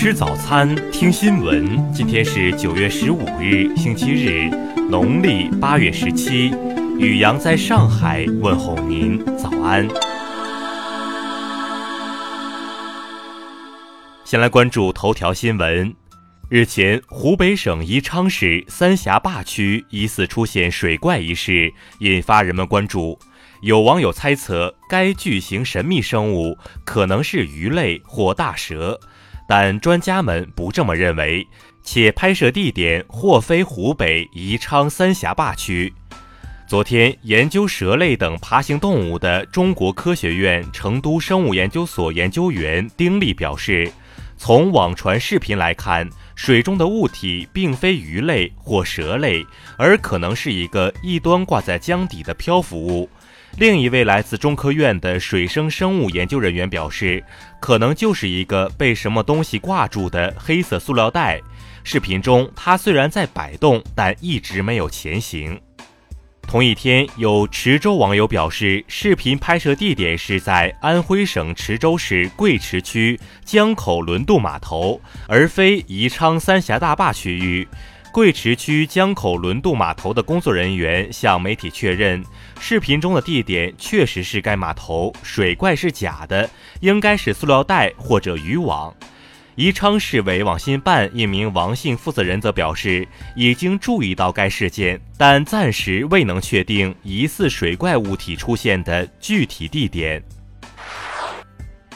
吃早餐，听新闻。今天是九月十五日，星期日，农历八月十七。雨阳在上海问候您，早安。先来关注头条新闻。日前，湖北省宜昌市三峡坝区疑似出现水怪一事，引发人们关注。有网友猜测，该巨型神秘生物可能是鱼类或大蛇，但专家们不这么认为，且拍摄地点或非湖北宜昌三峡坝区。昨天，研究蛇类等爬行动物的中国科学院成都生物研究所研究员丁力表示，从网传视频来看，水中的物体并非鱼类或蛇类，而可能是一个一端挂在江底的漂浮物。另一位来自中科院的水生生物研究人员表示，可能就是一个被什么东西挂住的黑色塑料袋。视频中，它虽然在摆动，但一直没有前行。同一天，有池州网友表示，视频拍摄地点是在安徽省池州市贵池区江口轮渡码头，而非宜昌三峡大坝区域。贵池区江口轮渡码头的工作人员向媒体确认，视频中的地点确实是该码头，水怪是假的，应该是塑料袋或者渔网。宜昌市委网信办一名王姓负责人则表示，已经注意到该事件，但暂时未能确定疑似水怪物体出现的具体地点。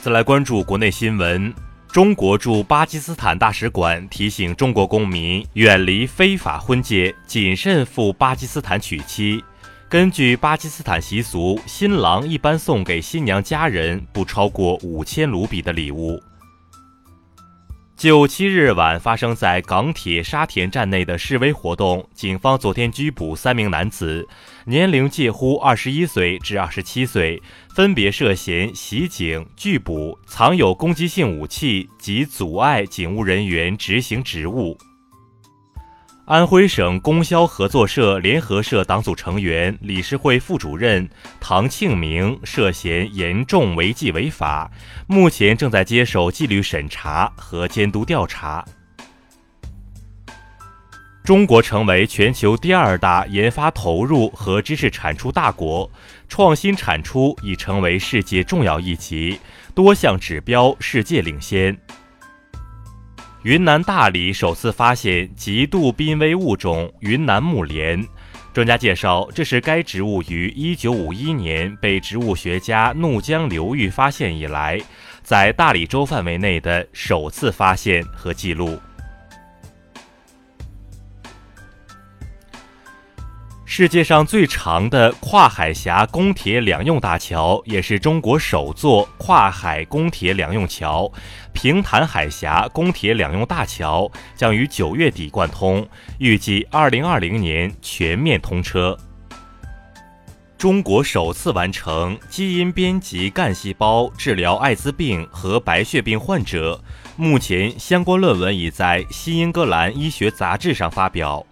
再来关注国内新闻。中国驻巴基斯坦大使馆提醒中国公民远离非法婚介，谨慎赴巴基斯坦娶妻。根据巴基斯坦习俗，新郎一般送给新娘家人不超过五千卢比的礼物。就七日晚发生在港铁沙田站内的示威活动，警方昨天拘捕三名男子，年龄介乎二十一岁至二十七岁，分别涉嫌袭警、拒捕、藏有攻击性武器及阻碍警务人员执行职务。安徽省供销合作社联合社党组成员、理事会副主任唐庆明涉嫌严重违纪违法，目前正在接受纪律审查和监督调查。中国成为全球第二大研发投入和知识产出大国，创新产出已成为世界重要议题，多项指标世界领先。云南大理首次发现极度濒危物种云南木莲，专家介绍，这是该植物于1951年被植物学家怒江流域发现以来，在大理州范围内的首次发现和记录。世界上最长的跨海峡公铁两用大桥，也是中国首座跨海公铁两用桥——平潭海峡公铁两用大桥，将于九月底贯通，预计二零二零年全面通车。中国首次完成基因编辑干细胞治疗艾滋病和白血病患者，目前相关论文已在《新英格兰医学杂志》上发表。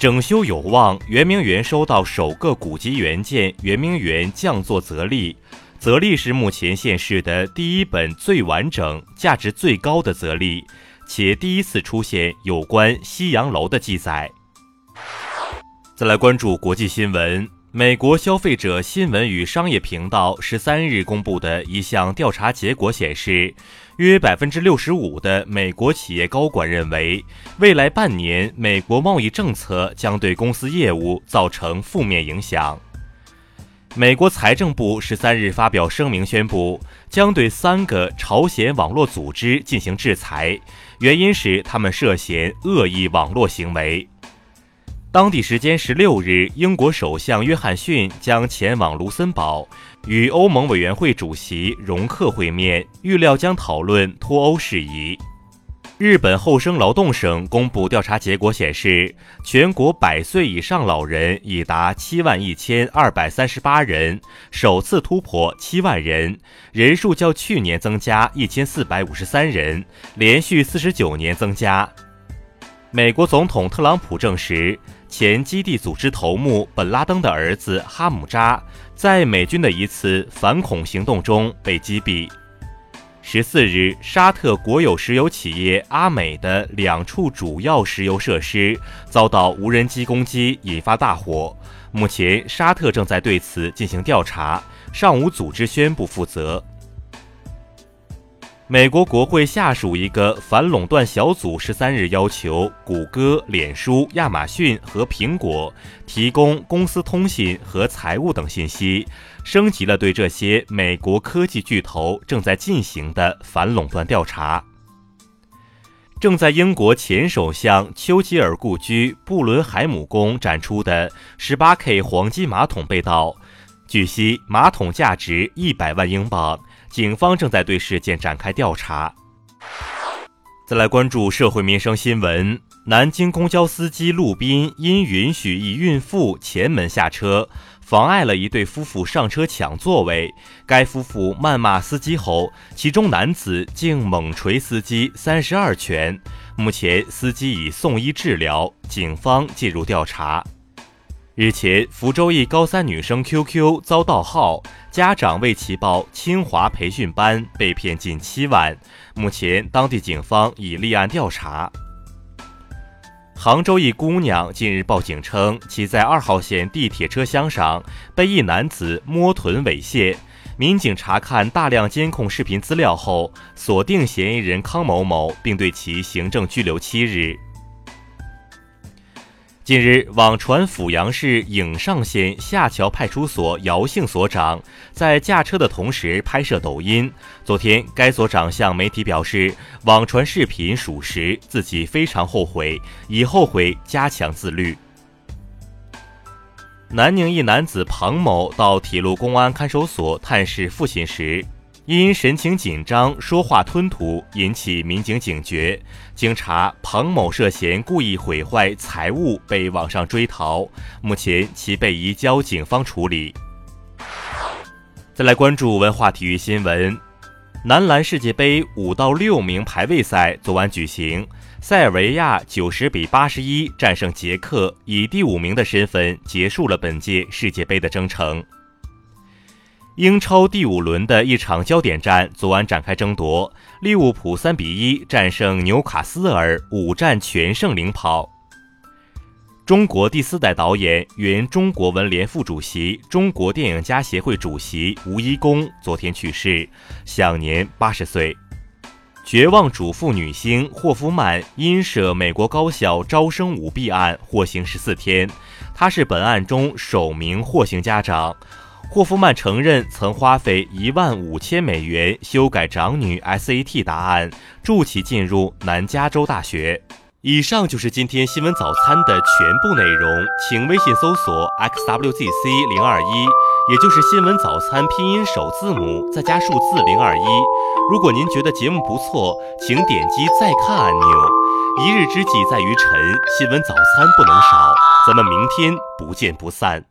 整修有望，圆明园收到首个古籍原件《圆明园降作则例》，则例是目前现世的第一本最完整、价值最高的则例，且第一次出现有关西洋楼的记载。再来关注国际新闻。美国消费者新闻与商业频道十三日公布的一项调查结果显示，约百分之六十五的美国企业高管认为，未来半年美国贸易政策将对公司业务造成负面影响。美国财政部十三日发表声明宣布，将对三个朝鲜网络组织进行制裁，原因是他们涉嫌恶意网络行为。当地时间十六日，英国首相约翰逊将前往卢森堡，与欧盟委员会主席容克会面，预料将讨论脱欧事宜。日本厚生劳动省公布调查结果显示，全国百岁以上老人已达七万一千二百三十八人，首次突破七万人，人数较去年增加一千四百五十三人，连续四十九年增加。美国总统特朗普证实。前基地组织头目本拉登的儿子哈姆扎在美军的一次反恐行动中被击毙。十四日，沙特国有石油企业阿美的两处主要石油设施遭到无人机攻击，引发大火。目前，沙特正在对此进行调查，尚无组织宣布负责。美国国会下属一个反垄断小组十三日要求谷歌、脸书、亚马逊和苹果提供公司通信和财务等信息，升级了对这些美国科技巨头正在进行的反垄断调查。正在英国前首相丘吉尔故居布伦海姆宫展出的 18K 黄金马桶被盗，据悉马桶价值一百万英镑。警方正在对事件展开调查。再来关注社会民生新闻：南京公交司机陆斌因允许一孕妇前门下车，妨碍了一对夫妇上车抢座位。该夫妇谩骂司机后，其中男子竟猛捶司机三十二拳。目前，司机已送医治疗，警方介入调查。日前，福州一高三女生 QQ 遭盗号，家长为其报清华培训班，被骗近七万。目前，当地警方已立案调查。杭州一姑娘近日报警称，其在二号线地铁车厢上被一男子摸臀猥亵。民警查看大量监控视频资料后，锁定嫌疑人康某某，并对其行政拘留七日。近日，网传阜阳市颍上县下桥派出所姚姓所长在驾车的同时拍摄抖音。昨天，该所长向媒体表示，网传视频属实，自己非常后悔，已后悔加强自律。南宁一男子庞某到铁路公安看守所探视父亲时。因神情紧张、说话吞吐，引起民警警觉。经查，庞某涉嫌故意毁坏财物，被网上追逃。目前，其被移交警方处理。再来关注文化体育新闻：男篮世界杯五到六名排位赛昨晚举行，塞尔维亚九十比八十一战胜捷克，以第五名的身份结束了本届世界杯的征程。英超第五轮的一场焦点战昨晚展开争夺，利物浦三比一战胜纽卡斯尔，五战全胜领跑。中国第四代导演、原中国文联副主席、中国电影家协会主席吴一公昨天去世，享年八十岁。绝望主妇女星霍夫曼因涉美国高校招生舞弊案获刑十四天，她是本案中首名获刑家长。霍夫曼承认曾花费一万五千美元修改长女 SAT 答案，助其进入南加州大学。以上就是今天新闻早餐的全部内容，请微信搜索 xwzc 零二一，也就是新闻早餐拼音首字母再加数字零二一。如果您觉得节目不错，请点击再看按钮。一日之计在于晨，新闻早餐不能少，咱们明天不见不散。